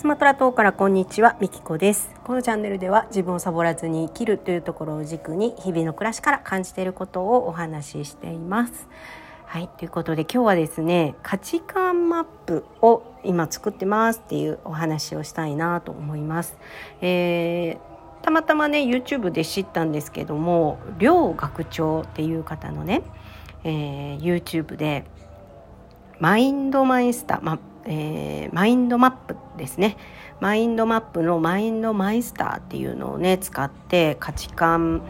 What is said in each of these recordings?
スマトラ島からこんにちは、みきこです。このチャンネルでは自分をサボらずに生きるというところを軸に日々の暮らしから感じていることをお話ししています。はいということで今日はですね価値観マップを今作ってますっていうお話をしたいなと思います、えー、たまたまね YouTube で知ったんですけども両学長っていう方のね、えー、YouTube でマインドマイスター、まえー、マインドマップですね。マインドマップのマインドマイスターっていうのをね使って価値観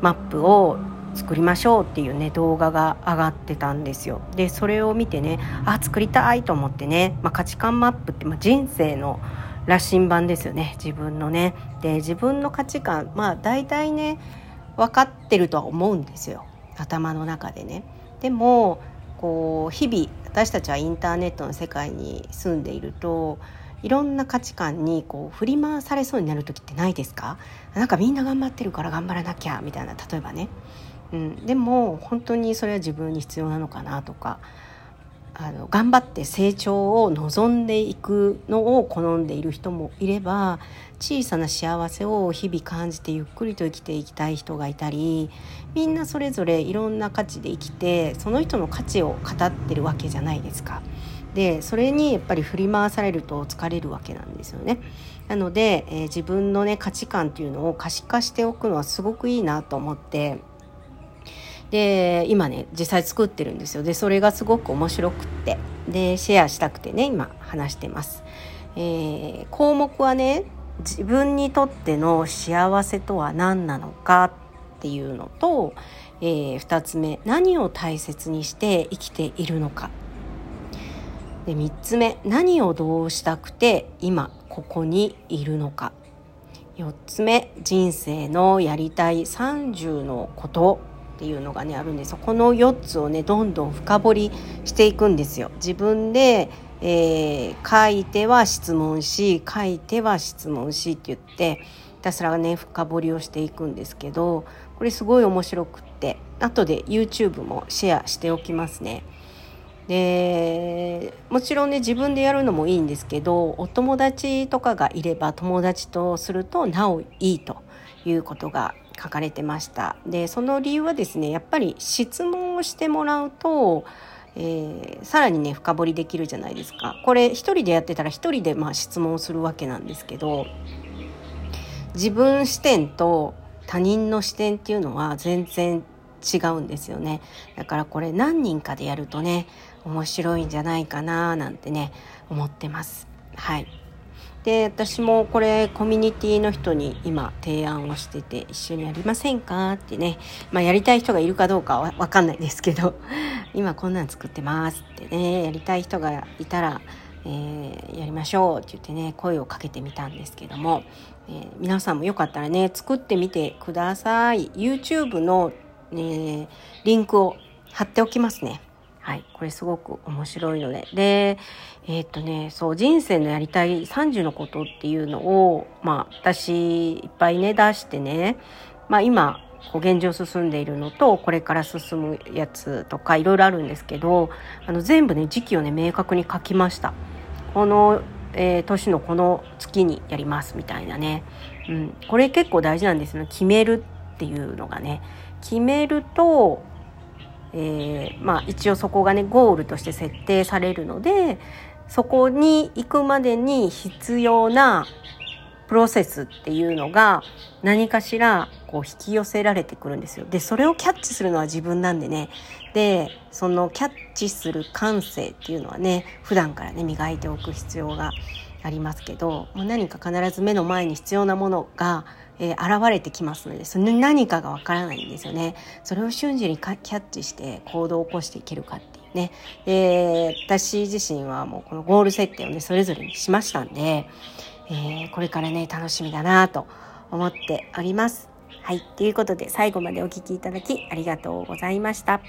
マップを作りましょうっていうね動画が上がってたんですよ。でそれを見てねあ作りたいと思ってね、まあ、価値観マップって、まあ、人生の羅針盤ですよね。自分のね。で自分の価値観まあ大体ね分かってるとは思うんですよ。頭の中でね。でもこう日々私たちはインターネットの世界に住んでいるといろんな価値観にこう振り回されそうになる時ってないですか？なんかみんな頑張ってるから頑張らなきゃみたいな例えばね。うん、でも本当にそれは自分に必要なのかなとかあの頑張って成長を望んでいくのを好んでいる人もいれば小さな幸せを日々感じてゆっくりと生きていきたい人がいたりみんなそれぞれいろんな価値で生きてその人の価値を語ってるわけじゃないですか。でそれにやっぱり振り回されると疲れるわけなんですよね。なので、えー、自分のね価値観っていうのを可視化しておくのはすごくいいなと思ってで今ね実際作ってるんですよ。でそれがすごく面白くって。でシェアしたくてね今話してます、えー、項目はね自分にとっての幸せとは何なのかっていうのと、えー、2つ目何を大切にして生きているのか。で3つ目何をどうしたくて今ここにいるのか。4つ目人生のやりたい30のこと。っていうのがねあるんですこの4つをねどんどん深掘りしていくんですよ。自分で、えー、書いては質問し書いては質問しって言ってひたすらね深掘りをしていくんですけどこれすごい面白くって後で YouTube もシェアしておきますね。でもちろんね自分でやるのもいいんですけどお友達とかがいれば友達とするとなおいいということが書かれてました。でその理由はですねやっぱり質問をしてもらうと、えー、さらにね深掘りできるじゃないですか。これ一人でやってたら一人でまあ質問するわけなんですけど自分視点と他人の視点っていうのは全然違うんですよね。だからこれ何人かでやるとね面白いんじゃないかななんてね思ってます。はい。で私もこれコミュニティの人に今提案をしてて一緒にやりませんかってね、まあ、やりたい人がいるかどうかは分かんないですけど 今こんなん作ってますってね。やりたい人がいたら、えー、やりましょうって言ってね声をかけてみたんですけども、えー、皆さんもよかったらね作ってみてください。YouTube の、ね、リンクを貼っておきますね。はい、これすごく面白いので。で、えー、っとね、そう、人生のやりたい30のことっていうのを、まあ、私、いっぱいね、出してね、まあ、今、こう現状進んでいるのと、これから進むやつとか、いろいろあるんですけど、あの、全部ね、時期をね、明確に書きました。この、えー、年のこの月にやりますみたいなね。うん、これ結構大事なんですよね。決めるっていうのがね。決めると、えー、まあ、一応そこがねゴールとして設定されるのでそこに行くまでに必要なプロセスっていうのが何かしらこう引き寄せられてくるんですよ。でそれをキャッチするのは自分なんでねでそのキャッチする感性っていうのはね普段からね磨いておく必要がありますけどもう何か必ず目の前に必要なものがえー、現れてきますのでその何かがわからないんですよね。それを瞬時にキャッチして行動を起こしていけるかっていうね。で私自身はもうこのゴール設定をねそれぞれにしましたんで、えー、これからね楽しみだなと思っております。はい。ということで最後までお聴きいただきありがとうございました。